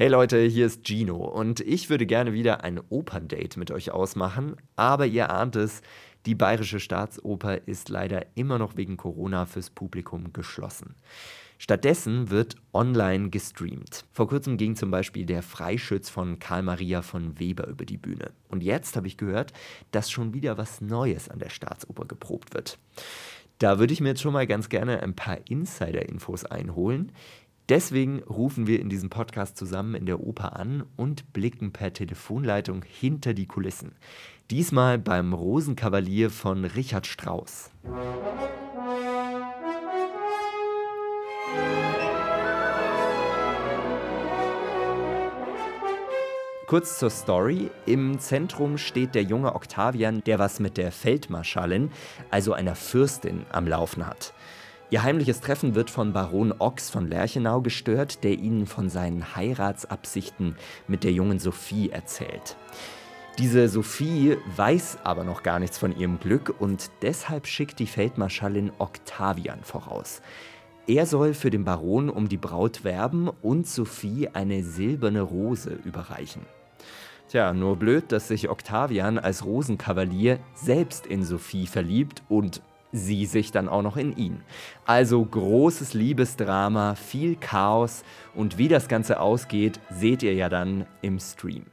Hey Leute, hier ist Gino und ich würde gerne wieder ein Operndate mit euch ausmachen, aber ihr ahnt es, die Bayerische Staatsoper ist leider immer noch wegen Corona fürs Publikum geschlossen. Stattdessen wird online gestreamt. Vor kurzem ging zum Beispiel der Freischütz von Karl Maria von Weber über die Bühne. Und jetzt habe ich gehört, dass schon wieder was Neues an der Staatsoper geprobt wird. Da würde ich mir jetzt schon mal ganz gerne ein paar Insider-Infos einholen. Deswegen rufen wir in diesem Podcast zusammen in der Oper an und blicken per Telefonleitung hinter die Kulissen. Diesmal beim Rosenkavalier von Richard Strauss. Kurz zur Story. Im Zentrum steht der junge Octavian, der was mit der Feldmarschallin, also einer Fürstin, am Laufen hat. Ihr heimliches Treffen wird von Baron Ochs von Lerchenau gestört, der ihnen von seinen Heiratsabsichten mit der jungen Sophie erzählt. Diese Sophie weiß aber noch gar nichts von ihrem Glück und deshalb schickt die Feldmarschallin Octavian voraus. Er soll für den Baron um die Braut werben und Sophie eine silberne Rose überreichen. Tja, nur blöd, dass sich Octavian als Rosenkavalier selbst in Sophie verliebt und sie sich dann auch noch in ihn. Also großes Liebesdrama, viel Chaos und wie das Ganze ausgeht, seht ihr ja dann im Stream.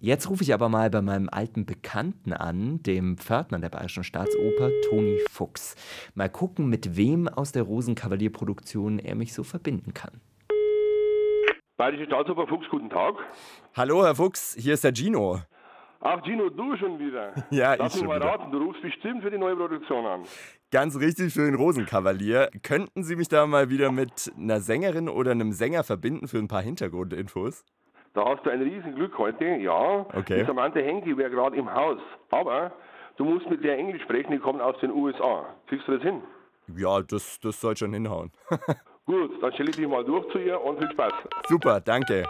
Jetzt rufe ich aber mal bei meinem alten Bekannten an, dem Pförtner der Bayerischen Staatsoper, Toni Fuchs. Mal gucken, mit wem aus der Rosenkavalierproduktion er mich so verbinden kann. Bayerische Staatsoper Fuchs, guten Tag. Hallo, Herr Fuchs, hier ist der Gino. Ach, Gino, du schon wieder. Ja, Lass ich schon mal wieder. raten, du rufst bestimmt für die neue Produktion an. Ganz richtig für den Rosenkavalier. Könnten Sie mich da mal wieder mit einer Sängerin oder einem Sänger verbinden für ein paar Hintergrundinfos? Da hast du ein Riesenglück heute, ja. Okay. Die Samantha Henke wäre gerade im Haus. Aber du musst mit der Englisch sprechen, die kommt aus den USA. Kriegst du das hin? Ja, das, das soll schon hinhauen. Gut, dann stelle ich dich mal durch zu ihr und viel Spaß. Super, danke.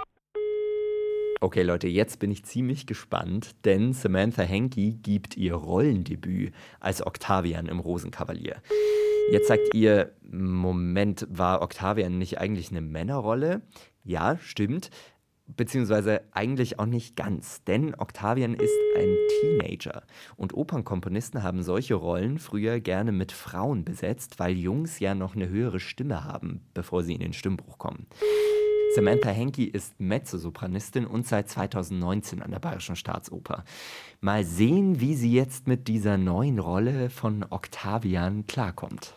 Okay Leute, jetzt bin ich ziemlich gespannt, denn Samantha Henke gibt ihr Rollendebüt als Octavian im Rosenkavalier. Jetzt sagt ihr, Moment, war Octavian nicht eigentlich eine Männerrolle? Ja, stimmt. Beziehungsweise eigentlich auch nicht ganz, denn Octavian ist ein Teenager. Und Opernkomponisten haben solche Rollen früher gerne mit Frauen besetzt, weil Jungs ja noch eine höhere Stimme haben, bevor sie in den Stimmbruch kommen. Samantha Henke ist Mezzosopranistin und seit 2019 an der Bayerischen Staatsoper. Mal sehen, wie sie jetzt mit dieser neuen Rolle von Octavian klarkommt.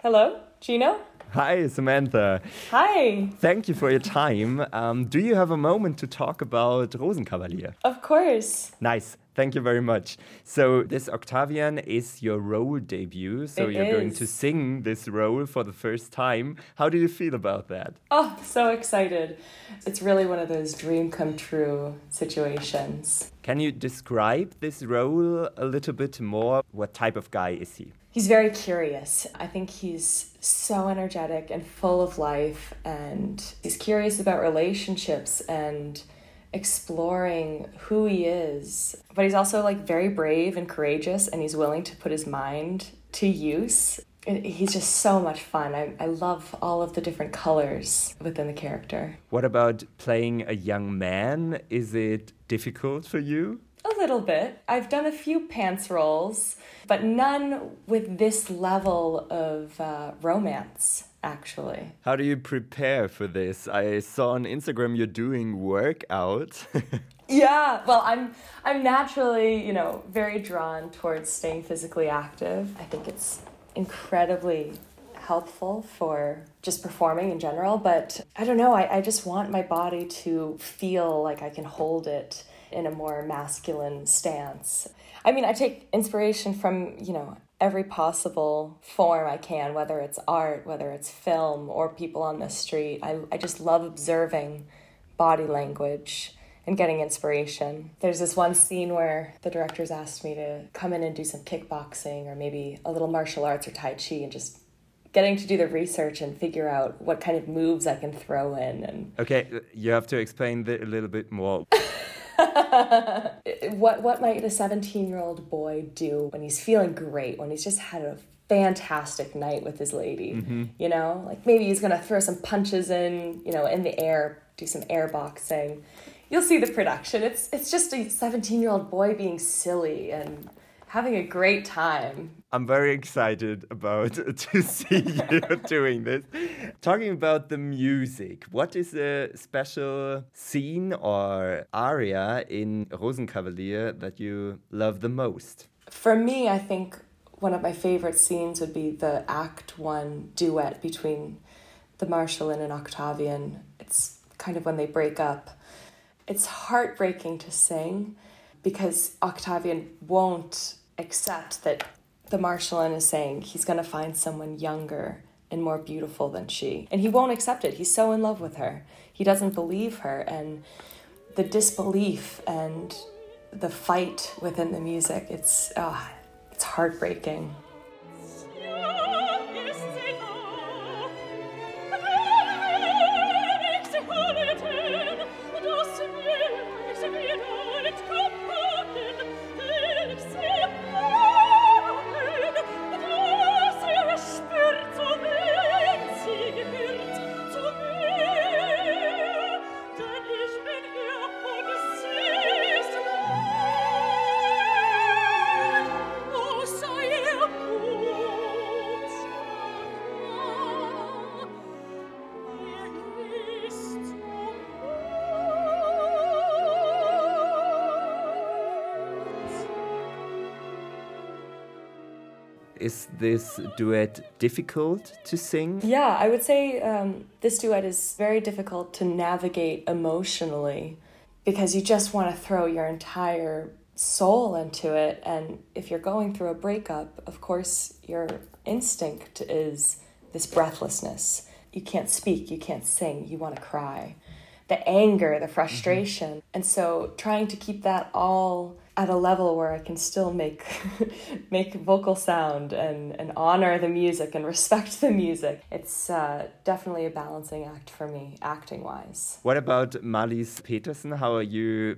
Hello, Gino? Hi, Samantha. Hi. Thank you for your time. Um, do you have a moment to talk about Rosenkavalier? Of course. Nice. Thank you very much. So, this Octavian is your role debut. So, It you're going to sing this role for the first time. How do you feel about that? Oh, so excited. It's really one of those dream come true situations. Can you describe this role a little bit more? What type of guy is he? He's very curious. I think he's so energetic and full of life, and he's curious about relationships and exploring who he is. But he's also like very brave and courageous, and he's willing to put his mind to use. He's just so much fun. I, I love all of the different colors within the character. What about playing a young man? Is it difficult for you? A little bit. I've done a few pants roles, but none with this level of uh, romance, actually. How do you prepare for this? I saw on Instagram you're doing workout. Yeah, well, I'm I'm naturally, you know, very drawn towards staying physically active. I think it's incredibly helpful for just performing in general, but I don't know, I, I just want my body to feel like I can hold it in a more masculine stance. I mean, I take inspiration from, you know, every possible form I can, whether it's art, whether it's film, or people on the street. I, I just love observing body language and getting inspiration. There's this one scene where the directors asked me to come in and do some kickboxing or maybe a little martial arts or Tai Chi and just getting to do the research and figure out what kind of moves I can throw in and okay, you have to explain that a little bit more. what what might a 17 year old boy do when he's feeling great when he's just had a fantastic night with his lady. Mm-hmm. You know, like maybe he's gonna throw some punches in, you know, in the air, do some air boxing. You'll see the production. It's it's just a 17 year old boy being silly and having a great time. I'm very excited about to see you doing this. Talking about the music, what is a special scene or aria in Rosenkavalier that you love the most? For me, I think one of my favorite scenes would be the Act One duet between the Marschallin and Octavian. It's kind of when they break up. It's heartbreaking to sing because Octavian won't accept that the Marshallin is saying he's going to find someone younger and more beautiful than she. And he won't accept it. He's so in love with her. He doesn't believe her. And the disbelief and the fight within the music, it's, uh, it's heartbreaking. Is this duet difficult to sing? Yeah, I would say um, this duet is very difficult to navigate emotionally because you just want to throw your entire soul into it. And if you're going through a breakup, of course, your instinct is this breathlessness. You can't speak, you can't sing, you want to cry. The anger, the frustration. Mm-hmm. And so trying to keep that all at a level where I can still make make vocal sound and, and honor the music and respect the music. It's uh, definitely a balancing act for me, acting wise. What about Marlies Peterson? How are you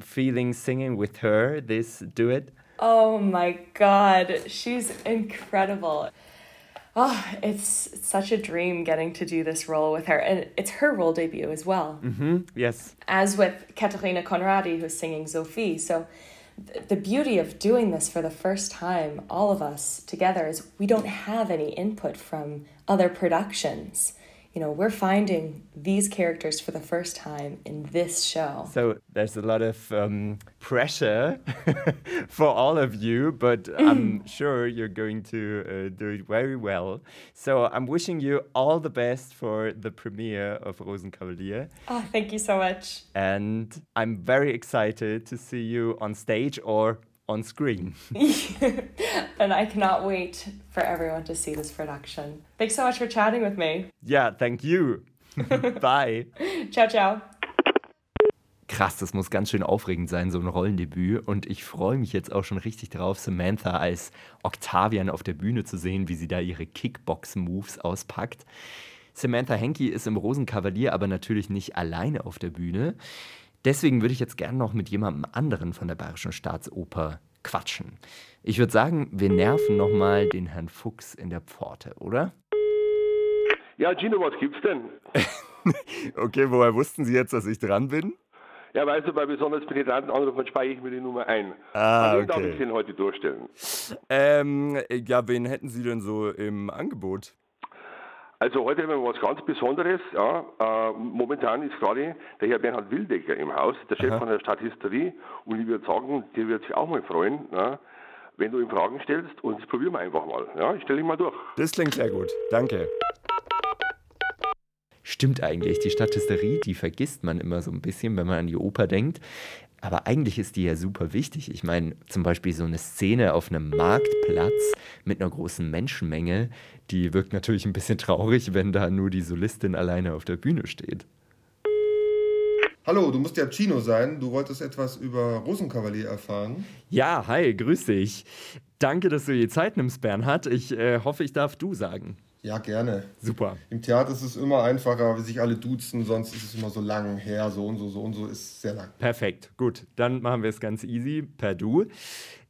feeling singing with her this duet? Oh my god, she's incredible. Oh, it's, it's such a dream getting to do this role with her. And it's her role debut as well. Mm -hmm. Yes. As with Katarina Conradi, who's singing Sophie. So the beauty of doing this for the first time, all of us together, is we don't have any input from other productions you know, we're finding these characters for the first time in this show. So there's a lot of um, pressure for all of you, but I'm sure you're going to uh, do it very well. So I'm wishing you all the best for the premiere of Rosenkavalier. Oh, thank you so much. And I'm very excited to see you on stage or on screen. and I cannot wait for everyone to see this production. Thanks so much for chatting with me. Yeah, thank you. Bye. ciao, ciao. Krass, das muss ganz schön aufregend sein, so ein Rollendebüt. Und ich freue mich jetzt auch schon richtig drauf, Samantha als Octavian auf der Bühne zu sehen, wie sie da ihre Kickbox-Moves auspackt. Samantha Henke ist im Rosenkavalier aber natürlich nicht alleine auf der Bühne. Deswegen würde ich jetzt gerne noch mit jemandem anderen von der Bayerischen Staatsoper quatschen. Ich würde sagen, wir nerven nochmal den Herrn Fuchs in der Pforte, oder? Ja, Gino, was gibt's denn? okay, woher wussten Sie jetzt, dass ich dran bin? Ja, weißt du, bei besonders penetranten Anrufen speichere ich mir die Nummer ein. Ah, okay. darf ich den heute durchstellen? Ähm, ja, wen hätten Sie denn so im Angebot? Also heute haben wir was ganz Besonderes. Ja. Äh, momentan ist gerade der Herr Bernhard Wildecker im Haus, der Chef Aha. von der Stadthistorie. Und ich würde sagen, der wird sich auch mal freuen, ja, wenn du ihm Fragen stellst. Und das probieren wir einfach mal. Ja, ich stelle ihn mal durch. Das klingt sehr gut. Danke. Stimmt eigentlich, die Stadthistorie, die vergisst man immer so ein bisschen, wenn man an die Oper denkt. Aber eigentlich ist die ja super wichtig. Ich meine, zum Beispiel so eine Szene auf einem Marktplatz mit einer großen Menschenmenge, die wirkt natürlich ein bisschen traurig, wenn da nur die Solistin alleine auf der Bühne steht. Hallo, du musst ja Chino sein. Du wolltest etwas über Rosenkavalier erfahren. Ja, hi, grüß dich. Danke, dass du dir Zeit nimmst, Bernhard. Ich äh, hoffe, ich darf du sagen. Ja, gerne. Super. Im Theater ist es immer einfacher, wie sich alle duzen, sonst ist es immer so lang her, so und so, so und so ist sehr lang. Perfekt, gut. Dann machen wir es ganz easy per Du.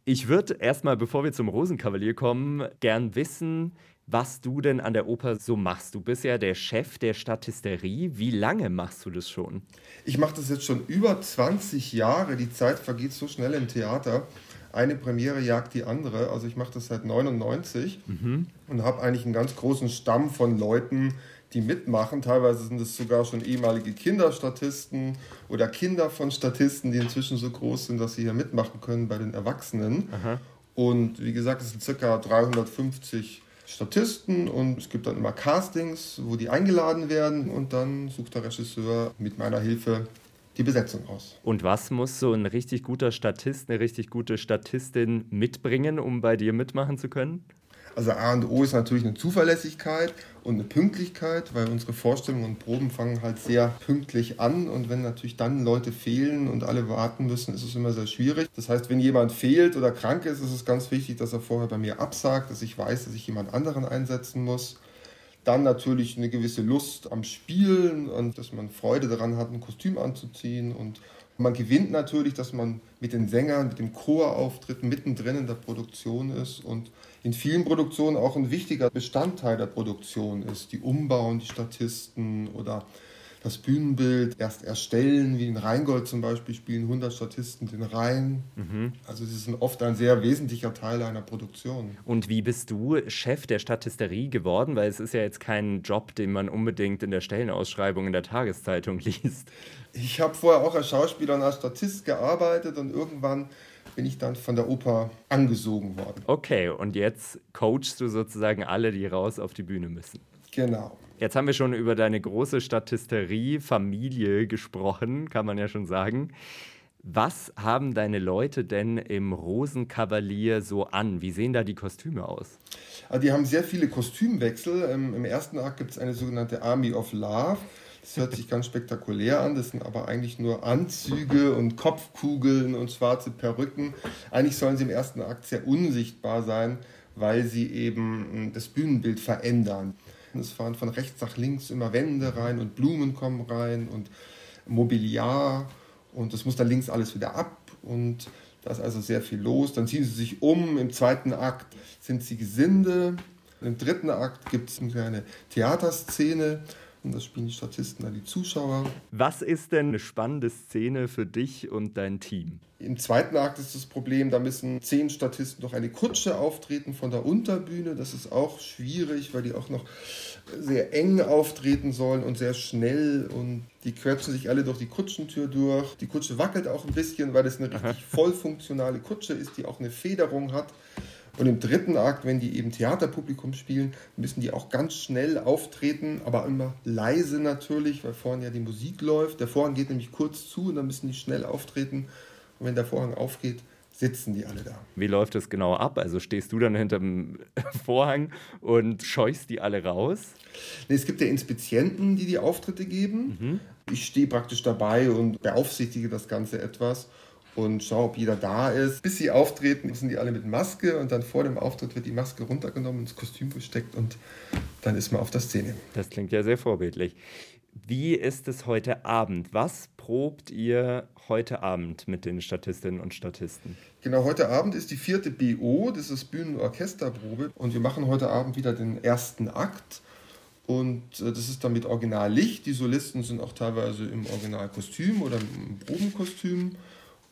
Ich würde erstmal, bevor wir zum Rosenkavalier kommen, gern wissen, was du denn an der Oper so machst. Du bist ja der Chef der Statisterie. Wie lange machst du das schon? Ich mache das jetzt schon über 20 Jahre. Die Zeit vergeht so schnell im Theater. Eine Premiere jagt die andere. Also ich mache das seit 99 mhm. und habe eigentlich einen ganz großen Stamm von Leuten, die mitmachen. Teilweise sind es sogar schon ehemalige Kinderstatisten oder Kinder von Statisten, die inzwischen so groß sind, dass sie hier mitmachen können bei den Erwachsenen. Aha. Und wie gesagt, es sind circa 350 Statisten und es gibt dann immer Castings, wo die eingeladen werden und dann sucht der Regisseur mit meiner Hilfe die Besetzung aus. Und was muss so ein richtig guter Statist, eine richtig gute Statistin mitbringen, um bei dir mitmachen zu können? Also A und O ist natürlich eine Zuverlässigkeit und eine Pünktlichkeit, weil unsere Vorstellungen und Proben fangen halt sehr pünktlich an und wenn natürlich dann Leute fehlen und alle warten müssen, ist es immer sehr schwierig. Das heißt, wenn jemand fehlt oder krank ist, ist es ganz wichtig, dass er vorher bei mir absagt, dass ich weiß, dass ich jemand anderen einsetzen muss. Dann natürlich eine gewisse Lust am Spielen und dass man Freude daran hat, ein Kostüm anzuziehen und man gewinnt natürlich, dass man mit den Sängern, mit dem Chor auftritt, mittendrin in der Produktion ist und in vielen Produktionen auch ein wichtiger Bestandteil der Produktion ist. Die umbauen, die Statisten oder das Bühnenbild erst erstellen, wie in Rheingold zum Beispiel spielen 100 Statisten den Rhein. Mhm. Also sie sind oft ein sehr wesentlicher Teil einer Produktion. Und wie bist du Chef der Statisterie geworden? Weil es ist ja jetzt kein Job, den man unbedingt in der Stellenausschreibung in der Tageszeitung liest. Ich habe vorher auch als Schauspieler und als Statist gearbeitet und irgendwann bin ich dann von der Oper angesogen worden. Okay, und jetzt coachst du sozusagen alle, die raus auf die Bühne müssen. Genau. Jetzt haben wir schon über deine große Statisterie, Familie gesprochen, kann man ja schon sagen. Was haben deine Leute denn im Rosenkavalier so an? Wie sehen da die Kostüme aus? Also die haben sehr viele Kostümwechsel. Im ersten Akt gibt es eine sogenannte Army of Love. Das hört sich ganz spektakulär an, das sind aber eigentlich nur Anzüge und Kopfkugeln und schwarze Perücken. Eigentlich sollen sie im ersten Akt sehr unsichtbar sein, weil sie eben hm, das Bühnenbild verändern. Es fahren von rechts nach links immer Wände rein und Blumen kommen rein und Mobiliar und das muss dann links alles wieder ab und da ist also sehr viel los. Dann ziehen sie sich um. Im zweiten Akt sind sie Gesinde. Im dritten Akt gibt es eine Theaterszene und das spielen die Statisten dann die Zuschauer. Was ist denn eine spannende Szene für dich und dein Team? Im zweiten Akt ist das Problem, da müssen zehn Statisten durch eine Kutsche auftreten von der Unterbühne. Das ist auch schwierig, weil die auch noch sehr eng auftreten sollen und sehr schnell und die quetschen sich alle durch die Kutschentür durch. Die Kutsche wackelt auch ein bisschen, weil es eine richtig voll funktionale Kutsche ist, die auch eine Federung hat. Und im dritten Akt, wenn die eben Theaterpublikum spielen, müssen die auch ganz schnell auftreten, aber immer leise natürlich, weil vorne ja die Musik läuft. Der Vorhang geht nämlich kurz zu und dann müssen die schnell auftreten. Und wenn der Vorhang aufgeht, sitzen die alle da. Wie läuft das genau ab? Also stehst du dann hinterm Vorhang und scheuchst die alle raus? Nee, es gibt ja Inspizienten, die die Auftritte geben. Mhm. Ich stehe praktisch dabei und beaufsichtige das Ganze etwas und schaue, ob jeder da ist. Bis sie auftreten, sind die alle mit Maske und dann vor dem Auftritt wird die Maske runtergenommen, ins Kostüm gesteckt und dann ist man auf der Szene. Das klingt ja sehr vorbildlich. Wie ist es heute Abend? Was probt ihr heute Abend mit den Statistinnen und Statisten? Genau, heute Abend ist die vierte BO, das ist Bühnenorchesterprobe und wir machen heute Abend wieder den ersten Akt. Und äh, das ist dann mit Originallicht. Die Solisten sind auch teilweise im Originalkostüm oder im Probenkostüm.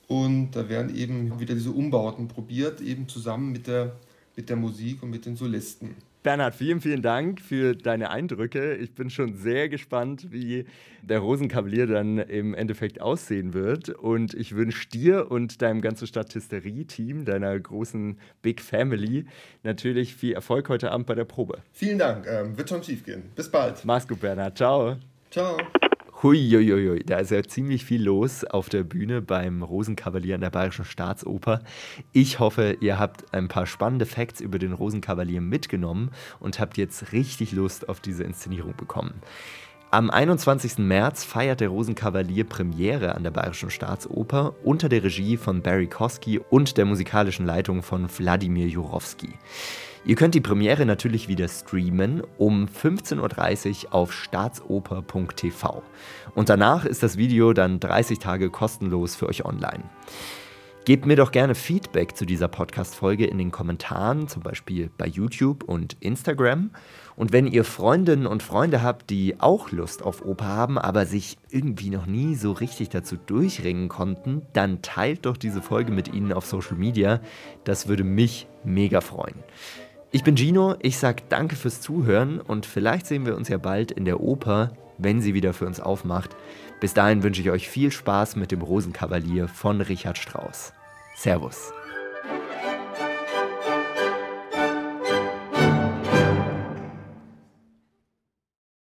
Und da werden eben wieder diese Umbauten probiert, eben zusammen mit der, mit der Musik und mit den Solisten. Bernhard, vielen, vielen Dank für deine Eindrücke. Ich bin schon sehr gespannt, wie der Rosenkavalier dann im Endeffekt aussehen wird. Und ich wünsche dir und deinem ganzen Statisterie-Team, deiner großen Big Family, natürlich viel Erfolg heute Abend bei der Probe. Vielen Dank. Ähm, wird schon schief gehen. Bis bald. Mach's gut, Bernhard. Ciao. Ciao. Huiuiui, da ist ja ziemlich viel los auf der Bühne beim Rosenkavalier an der Bayerischen Staatsoper. Ich hoffe, ihr habt ein paar spannende Facts über den Rosenkavalier mitgenommen und habt jetzt richtig Lust auf diese Inszenierung bekommen. Am 21. März feiert der Rosenkavalier Premiere an der Bayerischen Staatsoper unter der Regie von Barry Kosky und der musikalischen Leitung von Wladimir Jurowski. Ihr könnt die Premiere natürlich wieder streamen um 15.30 Uhr auf staatsoper.tv. Und danach ist das Video dann 30 Tage kostenlos für euch online. Gebt mir doch gerne Feedback zu dieser Podcast-Folge in den Kommentaren, zum Beispiel bei YouTube und Instagram. Und wenn ihr Freundinnen und Freunde habt, die auch Lust auf Oper haben, aber sich irgendwie noch nie so richtig dazu durchringen konnten, dann teilt doch diese Folge mit ihnen auf Social Media. Das würde mich mega freuen. Ich bin Gino, ich sage danke fürs Zuhören und vielleicht sehen wir uns ja bald in der Oper, wenn sie wieder für uns aufmacht. Bis dahin wünsche ich euch viel Spaß mit dem Rosenkavalier von Richard Strauss. Servus.